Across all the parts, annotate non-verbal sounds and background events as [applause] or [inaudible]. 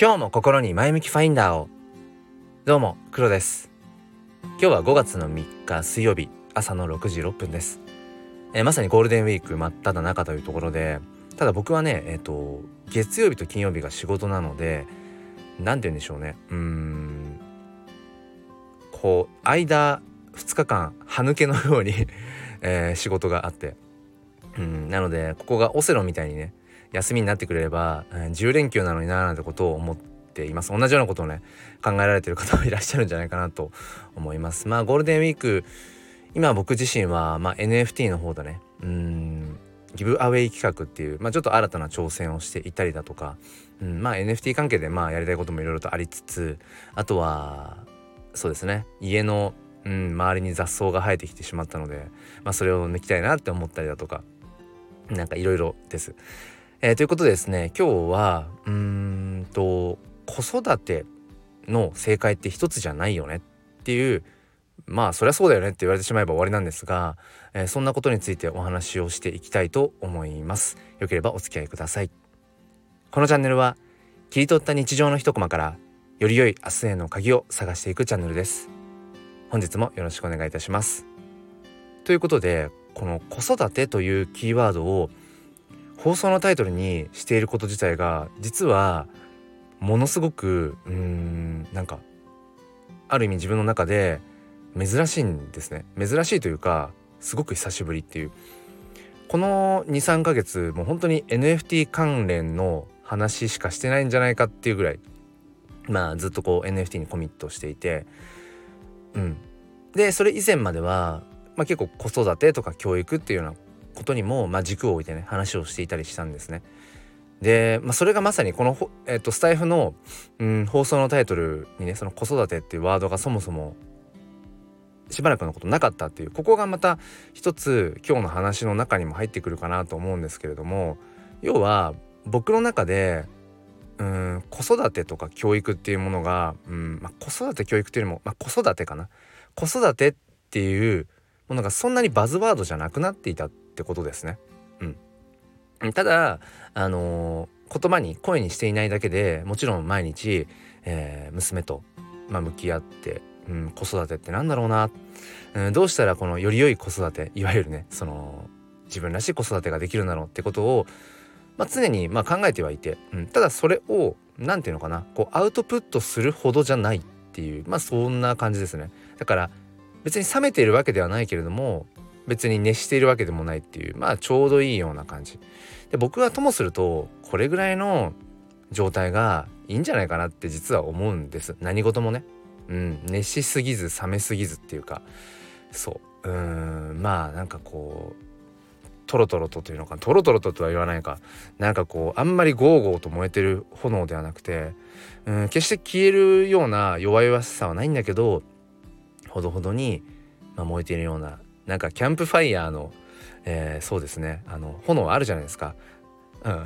今日も心に前向きファインダーを。どうも黒です。今日は5月の3日水曜日朝の6時6分です、えー、まさにゴールデンウィーク真っ只中というところでただ僕はねえっ、ー、と月曜日と金曜日が仕事なので何て言うんでしょうね。うーんこう間2日間歯抜けのように [laughs] えー、仕事があって。うんなのでここがオセロみたいにね休みになってくれれば、うん、10連休なのにななんてことを思っています同じようなことをね考えられてる方もいらっしゃるんじゃないかなと思いますまあゴールデンウィーク今僕自身は、まあ、NFT の方だねうんギブアウェイ企画っていう、まあ、ちょっと新たな挑戦をしていたりだとか、うん、まあ NFT 関係でまあやりたいこともいろいろとありつつあとはそうですね家の、うん、周りに雑草が生えてきてしまったので、まあ、それを抜きたいなって思ったりだとかなんかいろいろです。えー、ということでですね今日はうーんと子育ての正解って一つじゃないよねっていうまあそりゃそうだよねって言われてしまえば終わりなんですが、えー、そんなことについてお話をしていきたいと思います。よければお付き合いください。このチャンネルは切り取った日常の一コマからより良い明日への鍵を探していくチャンネルです。本日もよろしくお願いいたします。ということでこの子育てというキーワードを放送のタイトルにしていること自体が実はものすごくうーんなんかある意味自分の中で珍しいんですね。珍しいというかすごく久しぶりっていう。この23ヶ月もう本当に NFT 関連の話しかしてないんじゃないかっていうぐらいまあずっとこう NFT にコミットしていてうん。でそれ以前までは、まあ、結構子育てとか教育っていうようなことにも、まあ、軸を置いてね話をしていたりしたんですね。で、まあ、それがまさにこの、えっと、スタイフの、うん、放送のタイトルにねその子育てっていうワードがそもそもしばらくのことなかったっていうここがまた一つ今日の話の中にも入ってくるかなと思うんですけれども要は僕の中でうん子育てとか教育っていうものが、うんまあ、子育て教育っていうよりも、まあ、子育てかな子育てっていうものがそんなにバズワードじゃなくなっていたってことですね。うん、ただあのー、言葉に声にしていないだけでもちろん毎日、えー、娘と、まあ、向き合って、うん、子育てってなんだろうな、うん、どうしたらこのより良い子育ていわゆるねその自分らしい子育てができるんだろうってことを、まあ、常にま考えてはいて、うん、ただそれを何て言うのかなこうアウトプットするほどじゃないっていうまあそんな感じですね。だから別に冷めているわけではないけれども別に熱しているわけでもないっていうまあちょうどいいような感じ。で僕はともするとこれぐらいの状態がいいんじゃないかなって実は思うんです。何事もね。うん熱しすぎず冷めすぎずっていうか。そう。うんまあなんかこうトロトロとというのかトロトロととは言わないか。なんかこうあんまりゴーゴーと燃えてる炎ではなくてうん決して消えるような弱々しさはないんだけどほどほどに、まあ、燃えているようななんかキャンプファイヤーの、えー、そうですね。あの炎あるじゃないですか。うん、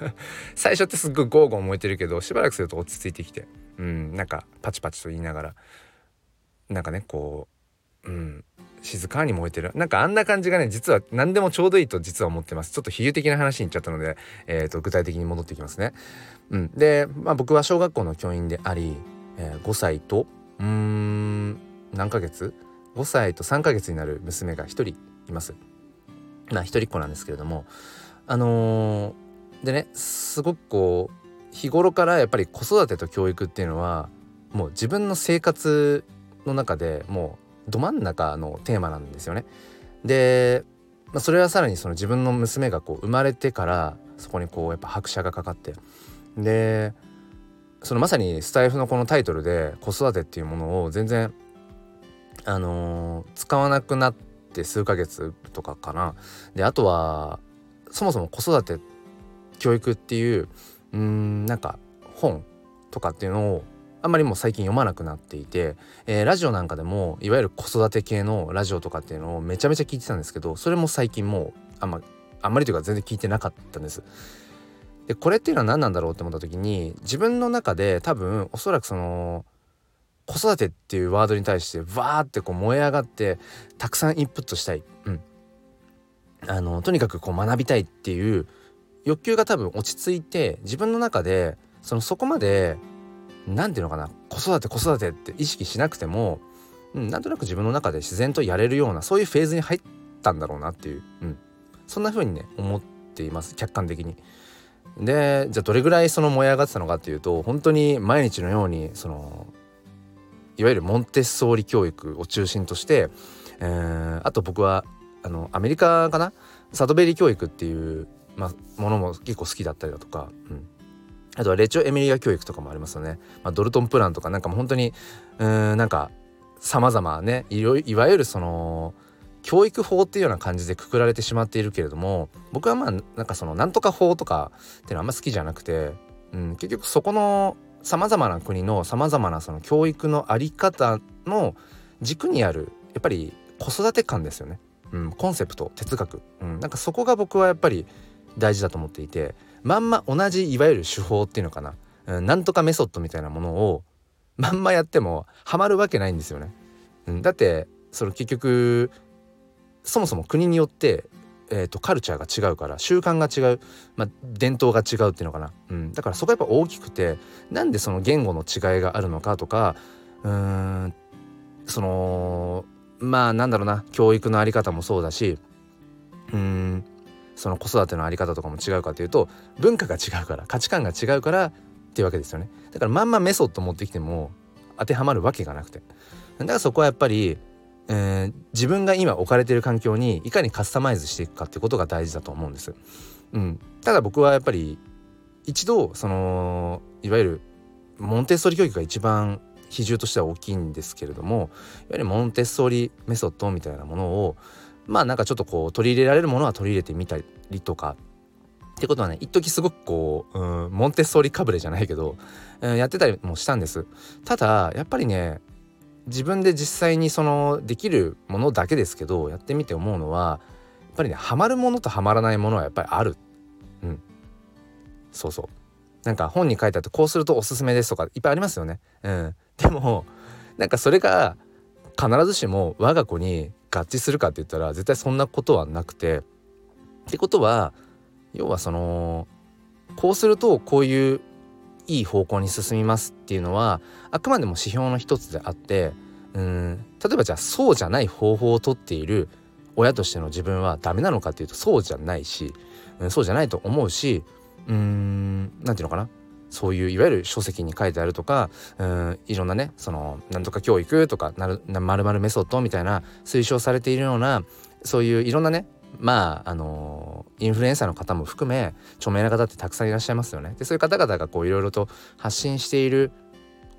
[laughs] 最初ってすっごいゴーゴー燃えてるけどしばらくすると落ち着いてきて、うん、なんかパチパチと言いながら。なんかねこう、うん、静かに燃えてる。なんかあんな感じがね実は何でもちょうどいいと実は思ってます。ちょっと比喩的な話にいっちゃったので、えーと、具体的に戻っていきますね。うん、で、まあ、僕は小学校の教員であり、えー、5歳とうーん何ヶ月？5歳と3ヶ月になる娘が1人います。まあ一人っ子なんですけれどもあのー、でねすごくこう日頃からやっぱり子育てと教育っていうのはもう自分の生活の中でもうど真ん中のテーマなんですよね。で、まあ、それはさらにその自分の娘がこう生まれてからそこにこうやっぱ拍車がかかってでそのまさにスタイフのこのタイトルで子育てっていうものを全然あのー、使わなくなって数ヶ月とかかな。であとはそもそも子育て教育っていううんなんか本とかっていうのをあんまりもう最近読まなくなっていて、えー、ラジオなんかでもいわゆる子育て系のラジオとかっていうのをめちゃめちゃ聞いてたんですけどそれも最近もうあんまあんまりというか全然聞いてなかったんです。でこれっていうのは何なんだろうって思った時に自分の中で多分おそらくその子育てっていうワードに対してわーってこう燃え上がってたくさんインプットしたい、うん、あのとにかくこう学びたいっていう欲求が多分落ち着いて自分の中でそのそこまで何て言うのかな子育て子育てって意識しなくても、うん、なんとなく自分の中で自然とやれるようなそういうフェーズに入ったんだろうなっていう、うん、そんな風にね思っています。客観的に。でじゃあどれぐらいその燃え上がってたのかっていうと本当に毎日のようにそのいわゆるモンテッソーリ教育を中心として、えー、あと僕はあのアメリカかな？サドベリ教育っていう、まあ、ものも結構好きだったりだとか、うん、あとはレチョ・エミリア教育とかもありますよね、まあ、ドルトンプランとかなんかもう本当にうんなんか様々ねいわゆるその教育法っていうような感じでくくられてしまっているけれども僕はまあなんかそのなんとか法とかっていうのはあんま好きじゃなくて、うん、結局そこのさまざまな国のさまざまなその教育の在り方の軸にあるやっぱり子育て感ですよね、うん、コンセプト哲学、うん、なんかそこが僕はやっぱり大事だと思っていてまんま同じいわゆる手法っていうのかな、うん、なんとかメソッドみたいなものをまんまやってもハマるわけないんですよね。うん、だってその結局そもそも国によって、えーと、カルチャーが違うから習慣が違う、まあ、伝統が違うっていうのかな、うん、だからそこやっぱ大きくてなんでその言語の違いがあるのかとかうーんそのまあなんだろうな。教育の在り方もそうだしうんその子育ての在り方とかも違うかというと文化が違うから価値観が違うからっていうわけですよね。だからまんまメソッド持ってきても当てはまるわけがなくて。だからそこはやっぱりえー、自分が今置かれている環境にいかにカスタマイズしていくかってことが大事だと思うんです。うん、ただ僕はやっぱり一度そのいわゆるモンテッソーリ教育が一番比重としては大きいんですけれどもいわゆるモンテッソーリメソッドみたいなものをまあなんかちょっとこう取り入れられるものは取り入れてみたりとかってことはね一時すごくこう、うん、モンテッソーリかぶれじゃないけど、うん、やってたりもしたんですただやっぱりね自分で実際にそのできるものだけですけどやってみて思うのはやっぱりねハマるものとハマらないものはやっぱりある。うん。そうそう。なんか本に書いてあってこうするとおすすめですとかいっぱいありますよね。うん。でもなんかそれが必ずしも我が子に合致するかって言ったら絶対そんなことはなくて。ってことは要はそのこうするとこういういい方向に進みますっていうのはあくまでも指標の一つであってうん例えばじゃあそうじゃない方法をとっている親としての自分はダメなのかっていうとそうじゃないし、うん、そうじゃないと思うしうーん何て言うのかな。そういういわゆる書籍に書いてあるとかうんいろんなねそのなんとか教育とかなるまるメソッドみたいな推奨されているようなそういういろんなねまああのインフルエンサーの方も含め著名な方ってたくさんいらっしゃいますよね。でそういう方々がこういろいろと発信している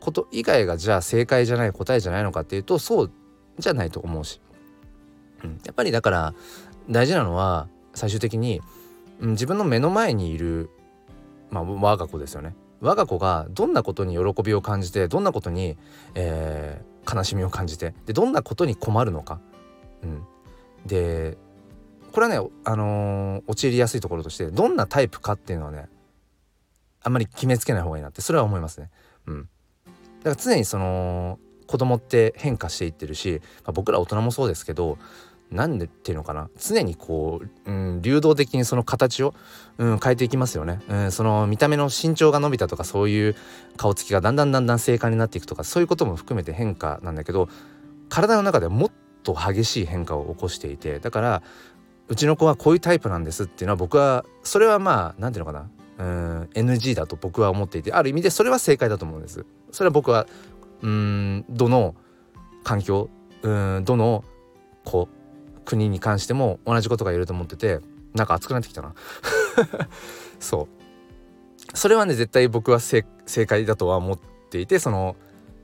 こと以外がじゃあ正解じゃない答えじゃないのかっていうとそうじゃないと思うし、うん、やっぱりだから大事なのは最終的に、うん、自分の目の前にいる、まあ、我が子ですよね。我が子がどんなことに喜びを感じてどんなことに、えー、悲しみを感じてでどんなことに困るのか、うん、でこれはね、あのー、陥りやすいところとしてどんなタイプかっていうのはねあんまり決めつけない方がいいなってそれは思いますね。うん、だから常にその子供って変化していってるし、まあ、僕ら大人もそうですけどなんでっていうのかな。常にこう、うん、流動的にその形を、うん、変えていきますよね、うん、その見た目の身長が伸びたとかそういう顔つきがだんだんだんだん正確になっていくとかそういうことも含めて変化なんだけど体の中でもっと激しい変化を起こしていてだからうちの子はこういうタイプなんですっていうのは僕はそれはまあ何て言うのかな。うん NG だと僕は思っていてある意味でそれは正解だと思うんです。それは僕はうんどの環境うんどの子国に関しても同じことが言えると思っててなんか熱くなってきたな。[laughs] そう。それはね絶対僕は正解だとは思っていてその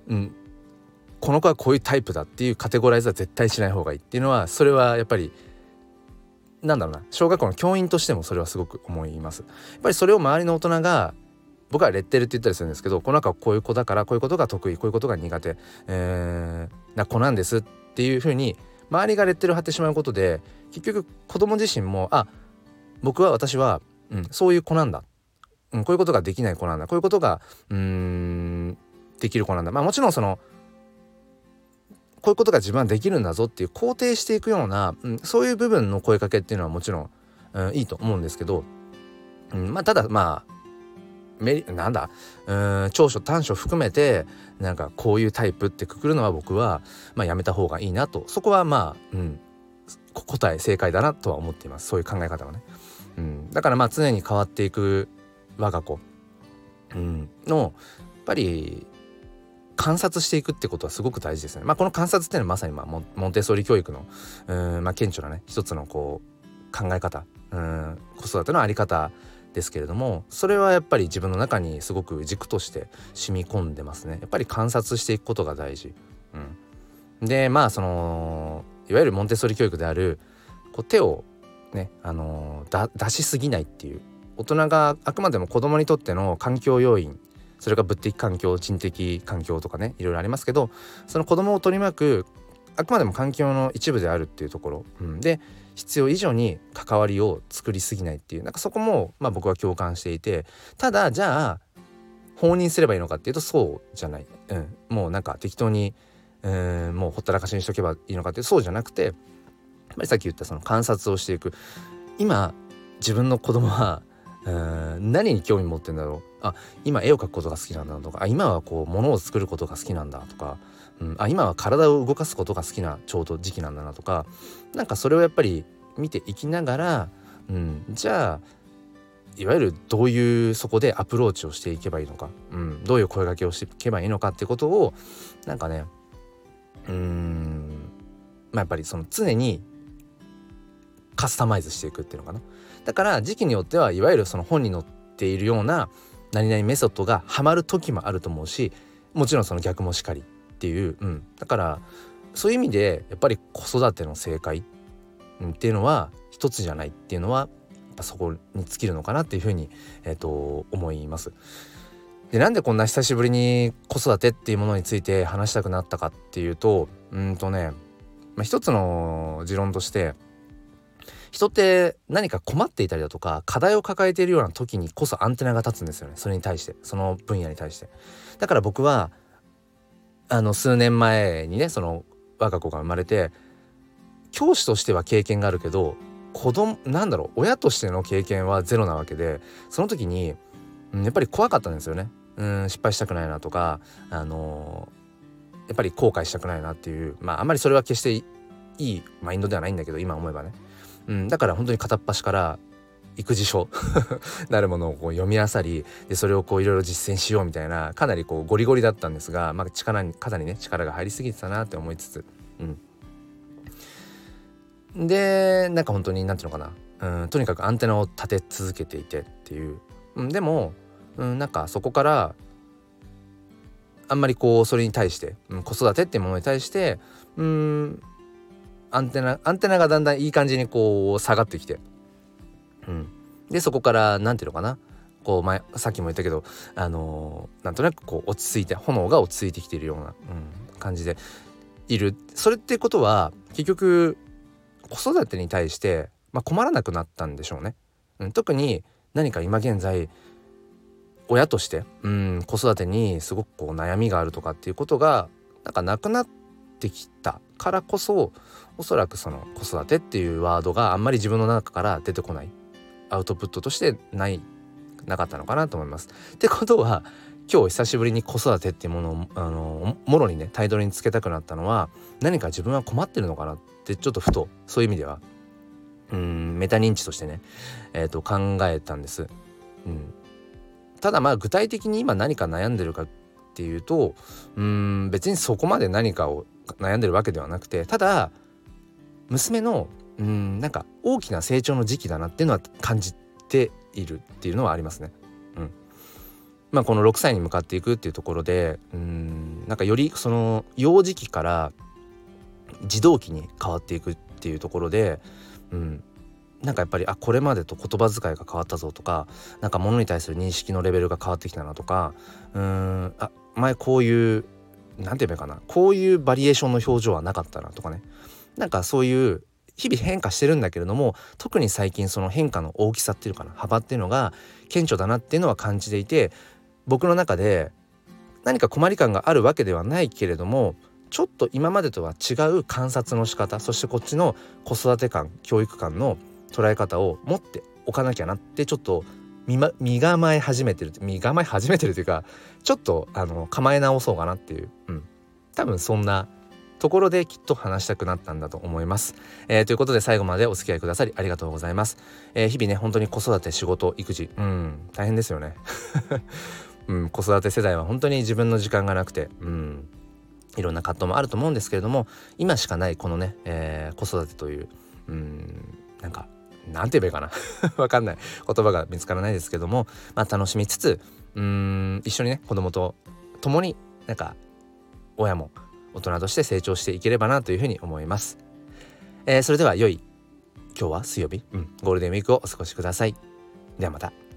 うんこの子はこういうタイプだっていうカテゴライズは絶対しない方がいいっていうのはそれはやっぱりなんだろうな小学校の教員としてもそれはすごく思います。やっぱりそれを周りの大人が僕はレッテルって言ったりするんですけどこの中はこういう子だからこういうことが得意こういうことが苦手、えー、な子なんですっていうふうに周りがレッテル貼ってしまうことで結局子供自身もあ僕は私は、うん、そういう子なんだ、うん、こういうことができない子なんだ。こういうことがうーんできる子なんだ。まあもちろんそのこういうことが自分はできるんだぞっていう肯定していくような、うん、そういう部分の声かけっていうのはもちろん、うん、いいと思うんですけど、うん、まあただまあメリなんだうん長所短所含めてなんかこういうタイプってくくるのは僕は、まあ、やめた方がいいなとそこはまあ、うん、答え正解だなとは思っていますそういう考え方はね。うん、だからまあ常に変わっていく我が子、うん、のやっぱり観察していくってことはすごく大事ですね。まあ、この観察っていうのはまさにまあモンテッソーリ教育のうん、まあ、顕著なね一つのこう考え方うん子育ての在り方ですけれどもそれはやっぱり自分の中にすごく軸として染み込んでますね。やっぱり観察していくことが大事、うん、でまあそのいわゆるモンテッソーリ教育であるこう手をねあのー、出しすぎないっていう大人があくまでも子供にとっての環境要因それが物的環境人的環境とかねいろいろありますけどその子供を取り巻くあくまでも環境の一部であるっていうところ、うん、で必要以上に関わりを作りすぎないっていうなんかそこも、まあ、僕は共感していてただじゃあ放任すればいいのかっていうとそうじゃない、うん、もうなんか適当に、うん、もうほったらかしにしとけばいいのかってそうじゃなくてやっぱりさっき言ったその観察をしていく。今自分の子供はうん何に興味持ってんだろう。あ今絵を描くことが好きなんだとかあ今はこう物を作ることが好きなんだとかうん、あ今は体を動かすことが好きなちょうど時期なんだなとかなんかそれをやっぱり見ていきながら、うん、じゃあいわゆるどういうそこでアプローチをしていけばいいのか、うん、どういう声掛けをしていけばいいのかってことをなんかねうんまあやっぱりその常にカスタマイズしていくっていうのかな。だから時期によってはいわゆるその本に載っているような何々メソッドがハマる時もあると思うしもちろんその逆もしかりっていう、うん、だからそういう意味でやっぱり子育ての正解、っていうのは一つじゃないっていうのはそこに尽きるのかなっていうふうに、えーと、思います。でなんでこんな久しぶりに子育てっていうものについて話したくなったかっていうとうんとね、まあ、一つの持論として人って何か困っていたりだとか課題を抱えているような時にこそアンテナが立つんですよね。それに対して。その分野に対して。だから僕はあの数年前にねその我が子が生まれて教師としては経験があるけど子供なんだろう親としての経験はゼロなわけでその時に、うん、やっぱり怖かったんですよね。うん失敗したくないなとかあのー、やっぱり後悔したくないなっていうまああんまりそれは決していいマインドではないんだけど今思えばね、うん、だから本当に片っ端から育児書 [laughs] なるものをこう読み漁りでそれをこういろいろ実践しようみたいなかなりこうゴリゴリだったんですが、まあ、力に肩にね力が入りすぎてたなって思いつつ、うん、でなんか本当に何て言うのかな、うん、とにかくアンテナを立て続けていてっていう、うん、でも、うん、なんかそこからあんまりこうそれに対して、うん、子育てっていうものに対してうんアンテナアンテナがだんだんいい感じにこう下がってきて。うん、でそこから何て言うのかな。こう前さっきも言ったけどあのー、なんとなくこう落ち着いて炎が落ち着いてきているような、うん、感じでいる。それってことは結局子育てに対して、まあ、困らなくなったんでしょうね。うん、特に何か今現在親として、うん、子育てにすごくこう悩みがあるとかっていうことがなんかなくなってきた。からこそおそらくその子育てっていうワードがあんまり自分の中から出てこないアウトプットとしてないなかったのかなと思います。ってことは今日久しぶりに子育てっていうものをあのもろにねタイトルにつけたくなったのは何か自分は困ってるのかなってちょっとふとそういう意味ではうんメタ認知としてね、えー、と考えたんです。うん、ただまあ具体的に今何か悩んでるかっていうとうん別にそこまで何かを悩んでるわけではなくてただ娘のうんなんか大きな成長の時期だなっていうのは感じているっていうのはありますね。うん、まあこの6歳に向かっていくっていうところでうんなんかよりその幼児期から児童期に変わっていくっていうところで、うん、なんかやっぱりあこれまでと言葉遣いが変わったぞとかなんか物に対する認識のレベルが変わってきたなとかうんあ前こういう何て言えばいいかな。こういうバリエーションの表情はなかったなとかね。なんかそういう日々変化してるんだけれども特に最近その変化の大きさっていうかな。幅っていうのが顕著だなっていうのは感じていて僕の中で何か困り感があるわけではないけれどもちょっと今までとは違う観察の仕方そしてこっちの子育て感教育観の捉え方を持っておかなきゃなってちょっと身構え始めてる身構え始めてるというかちょっとあの構え直そうかなっていう、うん、多分そんなところできっと話したくなったんだと思います。えー、ということで最後までお付き合いくださりありがとうございます。えー、日々ね本当に子育て仕事育児。うん。大変ですよね。[laughs] うん、子育て世代は本当に自分の時間がなくてうん。いろんな葛藤もあると思うんですけれども今しかないこのね、えー、子育てといううん。なんか何て言えばいいかな？[laughs] わかんない言葉が見つからないですけども、まあ、楽しみつつうん一緒にね子供と共になんか親も大人として成長していければなというふうに思います。えー、それでは良い今日は水曜日、うん、ゴールデンウィークをお過ごしください。ではまた。